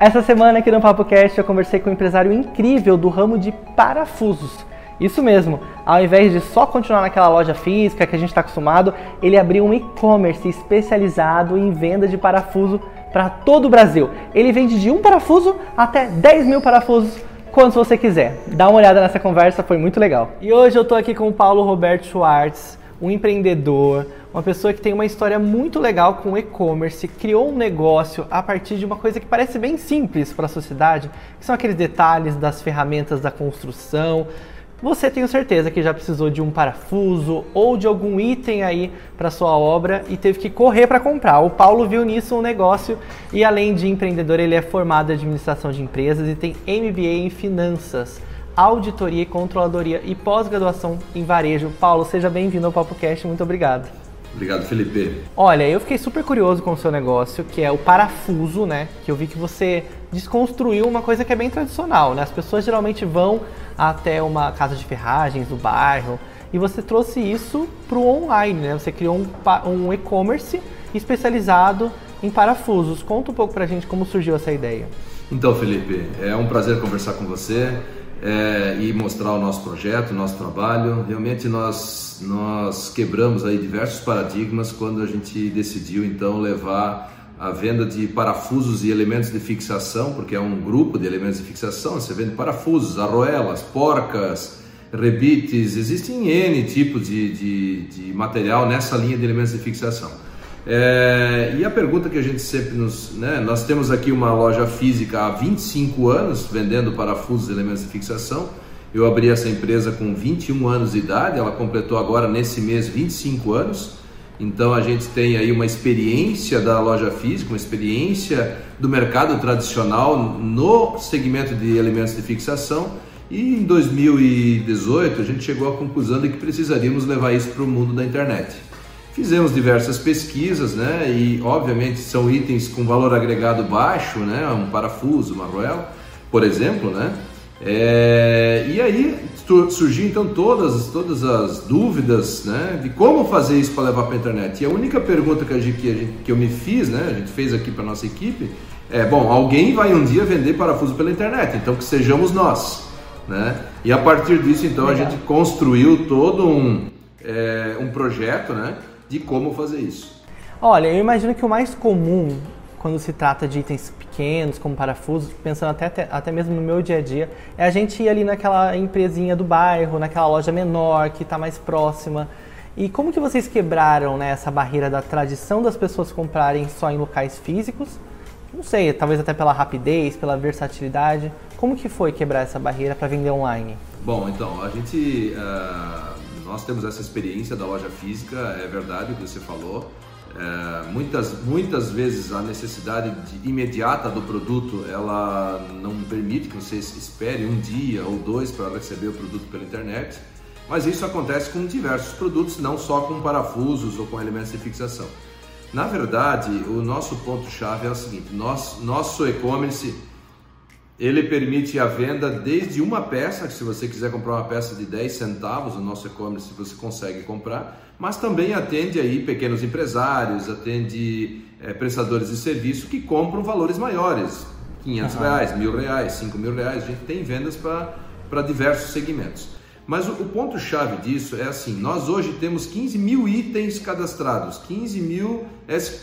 Essa semana aqui no Papo Cast eu conversei com um empresário incrível do ramo de parafusos. Isso mesmo, ao invés de só continuar naquela loja física que a gente está acostumado, ele abriu um e-commerce especializado em venda de parafuso para todo o Brasil. Ele vende de um parafuso até 10 mil parafusos quantos você quiser. Dá uma olhada nessa conversa, foi muito legal. E hoje eu estou aqui com o Paulo Roberto Schwartz, um empreendedor, uma pessoa que tem uma história muito legal com e-commerce, criou um negócio a partir de uma coisa que parece bem simples para a sociedade, que são aqueles detalhes das ferramentas da construção. Você tenho certeza que já precisou de um parafuso ou de algum item aí para sua obra e teve que correr para comprar. O Paulo viu nisso um negócio e além de empreendedor, ele é formado em administração de empresas e tem MBA em finanças auditoria e controladoria e pós-graduação em varejo. Paulo, seja bem-vindo ao Papo Cast, muito obrigado. Obrigado, Felipe. Olha, eu fiquei super curioso com o seu negócio, que é o parafuso, né? Que eu vi que você desconstruiu uma coisa que é bem tradicional, né? As pessoas geralmente vão até uma casa de ferragens do bairro e você trouxe isso para o online, né? Você criou um, um e-commerce especializado em parafusos. Conta um pouco para a gente como surgiu essa ideia. Então, Felipe, é um prazer conversar com você é, e mostrar o nosso projeto, o nosso trabalho. Realmente nós, nós quebramos aí diversos paradigmas quando a gente decidiu então levar a venda de parafusos e elementos de fixação, porque é um grupo de elementos de fixação, você vende parafusos, arroelas, porcas, rebites, existem N tipos de, de, de material nessa linha de elementos de fixação. É, e a pergunta que a gente sempre nos. Né, nós temos aqui uma loja física há 25 anos vendendo parafusos e elementos de fixação. Eu abri essa empresa com 21 anos de idade, ela completou agora nesse mês 25 anos. Então a gente tem aí uma experiência da loja física, uma experiência do mercado tradicional no segmento de elementos de fixação. E em 2018 a gente chegou à conclusão de que precisaríamos levar isso para o mundo da internet. Fizemos diversas pesquisas, né? E obviamente são itens com valor agregado baixo, né? Um parafuso, uma arruela, por exemplo, né? É, e aí surgiu então todas, todas as dúvidas né, de como fazer isso para levar para a internet. E a única pergunta que, a gente, que, a gente, que eu me fiz, né, a gente fez aqui para nossa equipe, é: bom, alguém vai um dia vender parafuso pela internet, então que sejamos nós. Né? E a partir disso, então, Legal. a gente construiu todo um, é, um projeto né, de como fazer isso. Olha, eu imagino que o mais comum quando se trata de itens pequenos, como parafusos, pensando até, até, mesmo no meu dia a dia, é a gente ir ali naquela empresinha do bairro, naquela loja menor, que está mais próxima. E como que vocês quebraram né, essa barreira da tradição das pessoas comprarem só em locais físicos? Não sei, talvez até pela rapidez, pela versatilidade. Como que foi quebrar essa barreira para vender online? Bom, então, a gente... Uh nós temos essa experiência da loja física, é verdade o que você falou. É, muitas, muitas vezes a necessidade de, imediata do produto ela não permite que você espere um dia ou dois para receber o produto pela internet, mas isso acontece com diversos produtos, não só com parafusos ou com elementos de fixação. Na verdade, o nosso ponto-chave é o seguinte: nós, nosso e-commerce ele permite a venda desde uma peça, se você quiser comprar uma peça de 10 centavos, o nosso e-commerce você consegue comprar, mas também atende aí pequenos empresários, atende é, prestadores de serviço que compram valores maiores, 500 uhum. reais, mil reais, 5 mil reais, a gente tem vendas para diversos segmentos. Mas o, o ponto-chave disso é assim: nós hoje temos 15 mil itens cadastrados, 15 mil,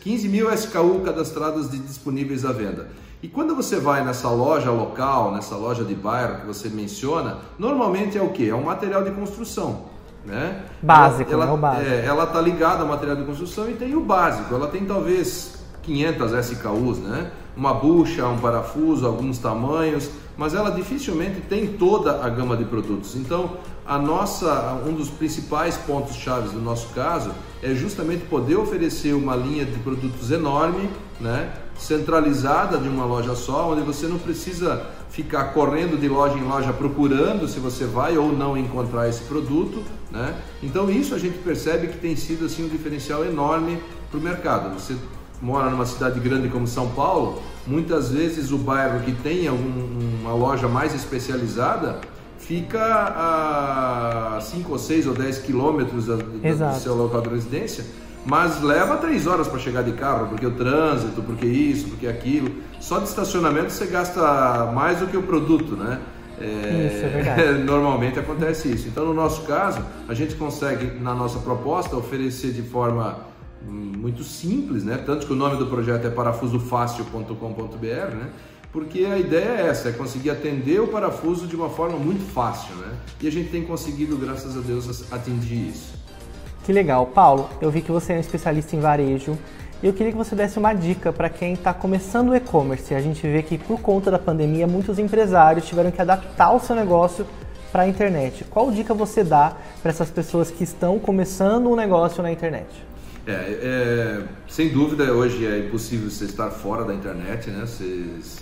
15 mil SKU cadastrados de disponíveis à venda. E quando você vai nessa loja local, nessa loja de bairro que você menciona, normalmente é o que? É um material de construção. Né? Básico, ela, ela, é o básico. É, ela está ligada ao material de construção e tem o básico. Ela tem talvez 500 SKUs, né? Uma bucha, um parafuso, alguns tamanhos, mas ela dificilmente tem toda a gama de produtos. Então, a nossa, um dos principais pontos chaves do nosso caso é justamente poder oferecer uma linha de produtos enorme, né? Centralizada de uma loja só, onde você não precisa ficar correndo de loja em loja procurando se você vai ou não encontrar esse produto, né? Então isso a gente percebe que tem sido assim um diferencial enorme para o mercado. Você mora numa cidade grande como São Paulo, muitas vezes o bairro que tem algum, uma loja mais especializada fica a 5 ou 6 ou 10 quilômetros do, do seu local de residência mas leva três horas para chegar de carro, porque o trânsito, porque isso, porque aquilo. Só de estacionamento você gasta mais do que o produto, né? É, isso, é verdade. normalmente acontece isso. Então, no nosso caso, a gente consegue, na nossa proposta, oferecer de forma hum, muito simples, né? Tanto que o nome do projeto é parafusofácil.com.br, né? Porque a ideia é essa, é conseguir atender o parafuso de uma forma muito fácil, né? E a gente tem conseguido, graças a Deus, atingir isso. Que legal. Paulo, eu vi que você é um especialista em varejo e eu queria que você desse uma dica para quem está começando o e-commerce. A gente vê que por conta da pandemia, muitos empresários tiveram que adaptar o seu negócio para a internet. Qual dica você dá para essas pessoas que estão começando um negócio na internet? É, é, sem dúvida, hoje é impossível você estar fora da internet, né?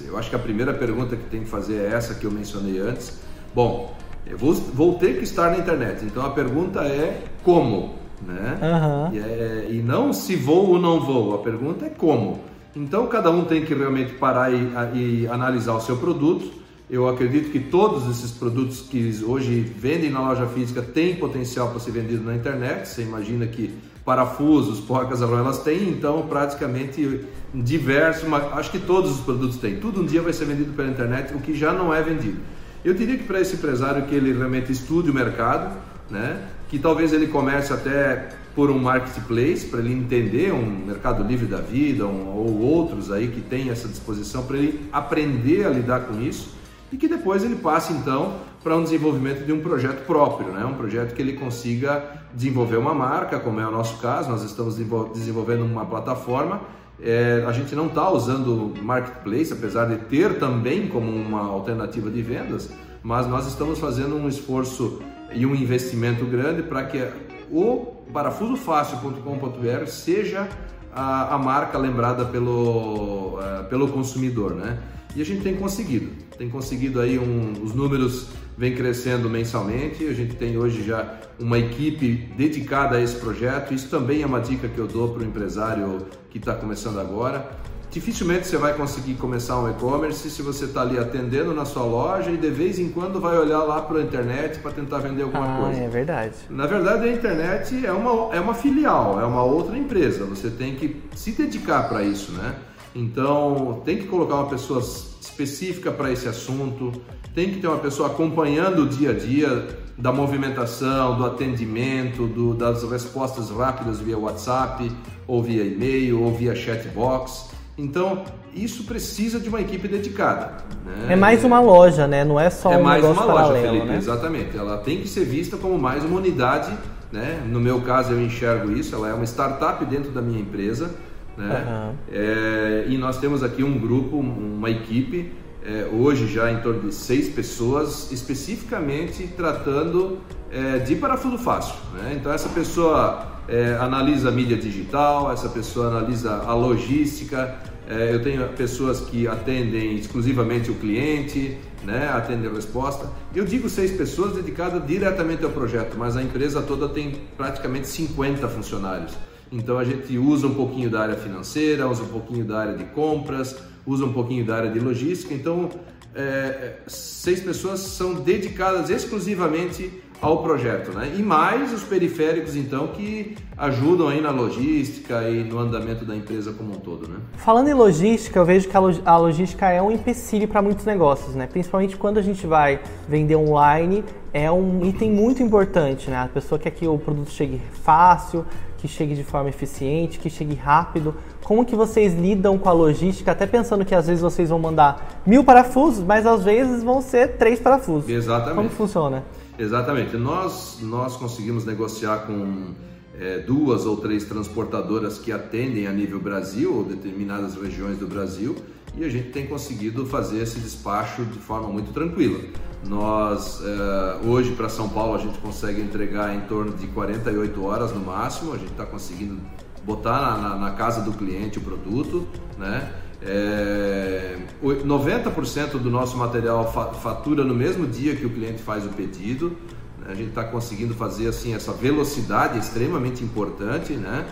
Eu acho que a primeira pergunta que tem que fazer é essa que eu mencionei antes. Bom, eu vou, vou ter que estar na internet, então a pergunta é como? Né? Uhum. E, é, e não se vou ou não vou, a pergunta é como. Então cada um tem que realmente parar e, e analisar o seu produto. Eu acredito que todos esses produtos que hoje vendem na loja física têm potencial para ser vendido na internet. Você imagina que parafusos, porcas elas têm, então praticamente diversos, acho que todos os produtos têm. Tudo um dia vai ser vendido pela internet, o que já não é vendido. Eu diria que para esse empresário que ele realmente estude o mercado, né? Que talvez ele comece até por um marketplace para ele entender um mercado livre da vida um, ou outros aí que tem essa disposição para ele aprender a lidar com isso e que depois ele passe então para um desenvolvimento de um projeto próprio, né? um projeto que ele consiga desenvolver uma marca, como é o nosso caso, nós estamos desenvolvendo uma plataforma. É, a gente não está usando marketplace, apesar de ter também como uma alternativa de vendas, mas nós estamos fazendo um esforço e um investimento grande para que o parafusofácil.com.br seja a, a, marca lembrada pelo, uh, pelo consumidor, né? E a gente tem conseguido, tem conseguido aí um, os números vem crescendo mensalmente. A gente tem hoje já uma equipe dedicada a esse projeto. Isso também é uma dica que eu dou para o empresário que está começando agora dificilmente você vai conseguir começar um e-commerce se você está ali atendendo na sua loja e de vez em quando vai olhar lá para a internet para tentar vender alguma ah, coisa. É verdade. Na verdade, a internet é uma, é uma filial, é uma outra empresa. Você tem que se dedicar para isso, né? Então, tem que colocar uma pessoa específica para esse assunto, tem que ter uma pessoa acompanhando o dia a dia da movimentação, do atendimento, do, das respostas rápidas via WhatsApp, ou via e-mail, ou via chatbox. Então, isso precisa de uma equipe dedicada. Né? É mais uma loja, né? Não é só é um mais negócio uma loja, paralelo, Felipe, né? exatamente. Ela tem que ser vista como mais uma unidade, né? No meu caso, eu enxergo isso. Ela é uma startup dentro da minha empresa, né? Uhum. É, e nós temos aqui um grupo, uma equipe, é, hoje já em torno de seis pessoas, especificamente tratando é, de parafuso fácil. Né? Então essa pessoa é, analisa a mídia digital, essa pessoa analisa a logística. É, eu tenho pessoas que atendem exclusivamente o cliente, né, atendem a resposta. Eu digo seis pessoas dedicadas diretamente ao projeto, mas a empresa toda tem praticamente 50 funcionários. Então a gente usa um pouquinho da área financeira, usa um pouquinho da área de compras, usa um pouquinho da área de logística. Então é, seis pessoas são dedicadas exclusivamente ao projeto, né? E mais os periféricos então que ajudam aí na logística e no andamento da empresa como um todo, né? Falando em logística, eu vejo que a logística é um empecilho para muitos negócios, né? Principalmente quando a gente vai vender online, é um item muito importante, né? A pessoa quer que o produto chegue fácil, que chegue de forma eficiente, que chegue rápido. Como que vocês lidam com a logística, até pensando que às vezes vocês vão mandar mil parafusos, mas às vezes vão ser três parafusos. Exatamente. Como funciona? Exatamente. Nós, nós conseguimos negociar com é, duas ou três transportadoras que atendem a nível Brasil ou determinadas regiões do Brasil e a gente tem conseguido fazer esse despacho de forma muito tranquila. Nós, é, hoje para São Paulo, a gente consegue entregar em torno de 48 horas no máximo, a gente está conseguindo botar na, na, na casa do cliente o produto, né? É, 90% do nosso material fatura no mesmo dia que o cliente faz o pedido. Né? A gente está conseguindo fazer assim essa velocidade extremamente importante, né?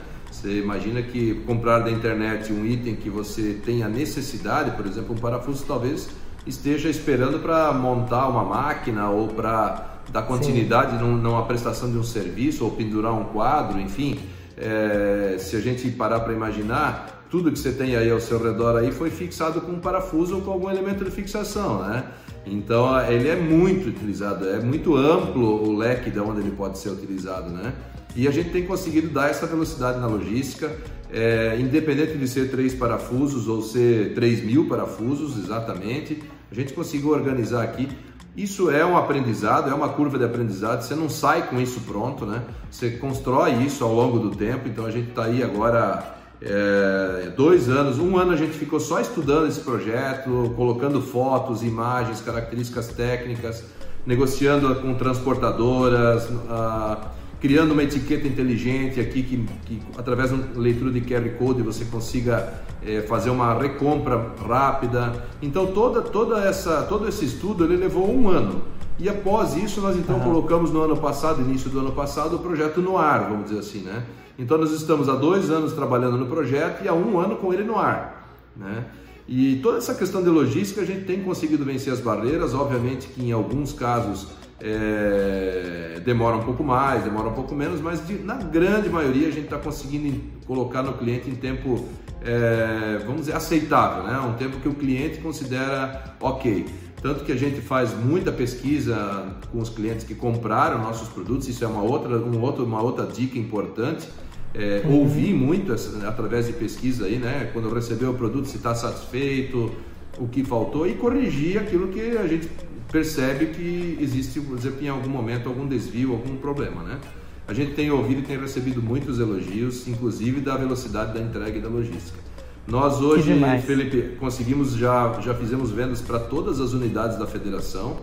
Você imagina que comprar da internet um item que você tem a necessidade, por exemplo, um parafuso, talvez esteja esperando para montar uma máquina ou para dar continuidade num, numa prestação de um serviço ou pendurar um quadro, enfim. é, se a gente parar para imaginar, tudo que você tem aí ao seu redor aí foi fixado com um parafuso ou com algum elemento de fixação, né? Então ele é muito utilizado, é muito amplo o leque de onde ele pode ser utilizado, né? E a gente tem conseguido dar essa velocidade na logística, é, independente de ser três parafusos ou ser 3 mil parafusos, exatamente, a gente conseguiu organizar aqui. Isso é um aprendizado, é uma curva de aprendizado, você não sai com isso pronto, né? Você constrói isso ao longo do tempo, então a gente está aí agora é, dois anos, um ano a gente ficou só estudando esse projeto, colocando fotos, imagens, características técnicas, negociando com transportadoras, ah, criando uma etiqueta inteligente aqui que, que através de uma leitura de QR Code você consiga é, fazer uma recompra rápida. Então toda, toda essa, todo esse estudo ele levou um ano. E após isso nós então uhum. colocamos no ano passado, início do ano passado, o projeto no ar, vamos dizer assim, né? Então nós estamos há dois anos trabalhando no projeto e há um ano com ele no ar. Né? E toda essa questão de logística a gente tem conseguido vencer as barreiras, obviamente que em alguns casos é, demora um pouco mais, demora um pouco menos, mas de, na grande maioria a gente está conseguindo colocar no cliente em tempo, é, vamos dizer, aceitável, né? um tempo que o cliente considera ok. Tanto que a gente faz muita pesquisa com os clientes que compraram nossos produtos, isso é uma outra, um outro, uma outra dica importante é, uhum. ouvir muito através de pesquisa aí, né? Quando receber o produto, se está satisfeito, o que faltou e corrigir aquilo que a gente percebe que existe, por exemplo, em algum momento algum desvio, algum problema, né? A gente tem ouvido e tem recebido muitos elogios, inclusive da velocidade da entrega e da logística. Nós hoje, Felipe, conseguimos já já fizemos vendas para todas as unidades da federação.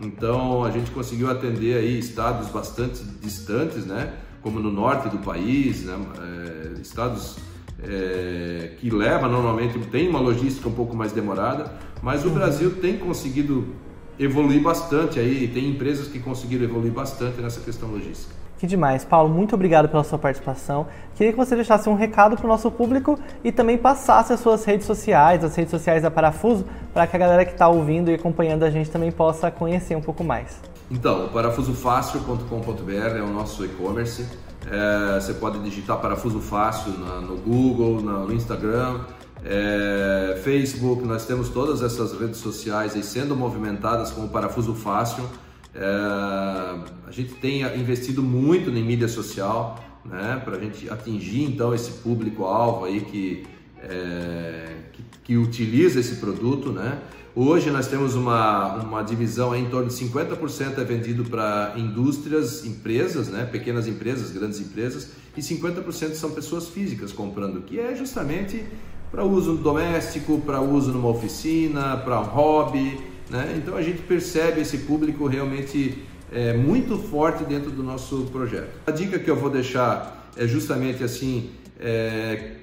Então a gente conseguiu atender aí estados bastante distantes, né? como no norte do país, né? é, estados é, que leva normalmente tem uma logística um pouco mais demorada, mas o Brasil tem conseguido evoluir bastante aí, tem empresas que conseguiram evoluir bastante nessa questão logística. Que demais. Paulo, muito obrigado pela sua participação. Queria que você deixasse um recado para o nosso público e também passasse as suas redes sociais, as redes sociais da Parafuso, para que a galera que está ouvindo e acompanhando a gente também possa conhecer um pouco mais. Então, parafusofácil.com.br é o nosso e-commerce. É, você pode digitar Parafuso Fácil na, no Google, na, no Instagram, é, Facebook. Nós temos todas essas redes sociais aí sendo movimentadas como Parafuso Fácil. É, a gente tem investido muito em mídia social, né, para a gente atingir então esse público-alvo aí que, é, que, que utiliza esse produto, né? Hoje nós temos uma, uma divisão em torno de 50% é vendido para indústrias, empresas, né? pequenas empresas, grandes empresas, e 50% são pessoas físicas comprando, que é justamente para uso doméstico, para uso numa oficina, para hobby. Né? Então a gente percebe esse público realmente é, muito forte dentro do nosso projeto. A dica que eu vou deixar é justamente assim, é,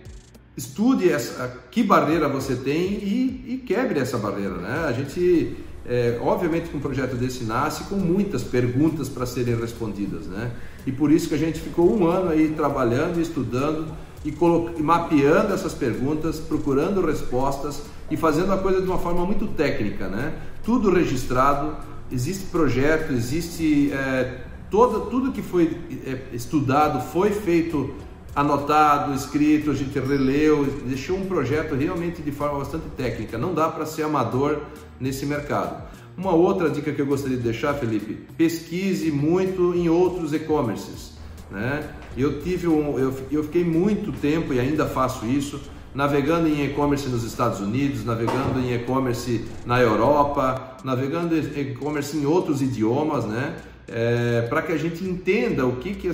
estude essa, que barreira você tem e, e quebre essa barreira. Né? A gente, é, obviamente, que um projeto desse nasce com muitas perguntas para serem respondidas. Né? E por isso que a gente ficou um ano aí trabalhando, estudando e, mapeando essas perguntas, procurando respostas e fazendo a coisa de uma forma muito técnica. Né? Tudo registrado, existe projeto, existe é, todo, tudo que foi é, estudado, foi feito anotado, escrito, a gente releu, deixou um projeto realmente de forma bastante técnica. Não dá para ser amador nesse mercado. Uma outra dica que eu gostaria de deixar, Felipe, pesquise muito em outros e-commerces. Né? Eu tive um, eu, eu fiquei muito tempo e ainda faço isso, navegando em e-commerce nos Estados Unidos, navegando em e-commerce na Europa, navegando em e-commerce em outros idiomas, né? É, para que a gente entenda o que, que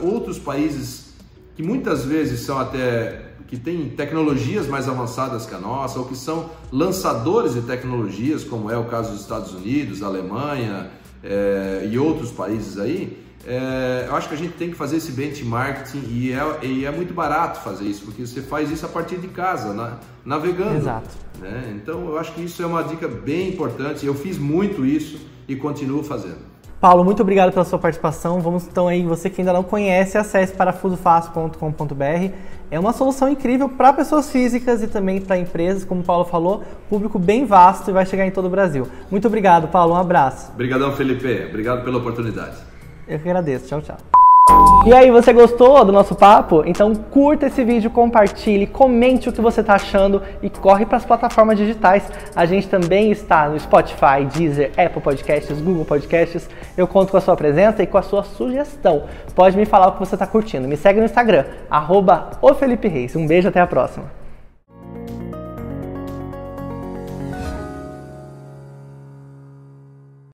outros países que muitas vezes são até que têm tecnologias mais avançadas que a nossa, ou que são lançadores de tecnologias, como é o caso dos Estados Unidos, Alemanha é, e outros países aí, é, eu acho que a gente tem que fazer esse benchmarking e é, e é muito barato fazer isso, porque você faz isso a partir de casa, na, navegando. Exato. Né? Então eu acho que isso é uma dica bem importante. Eu fiz muito isso e continuo fazendo. Paulo, muito obrigado pela sua participação. Vamos então aí, você que ainda não conhece, acesse parafusofácil.com.br. É uma solução incrível para pessoas físicas e também para empresas, como o Paulo falou, público bem vasto e vai chegar em todo o Brasil. Muito obrigado, Paulo. Um abraço. Obrigadão, Felipe. Obrigado pela oportunidade. Eu que agradeço. Tchau, tchau. E aí, você gostou do nosso papo? Então curta esse vídeo, compartilhe, comente o que você está achando e corre para as plataformas digitais. A gente também está no Spotify, Deezer, Apple Podcasts, Google Podcasts. Eu conto com a sua presença e com a sua sugestão. Pode me falar o que você está curtindo. Me segue no Instagram, arroba Um beijo, até a próxima.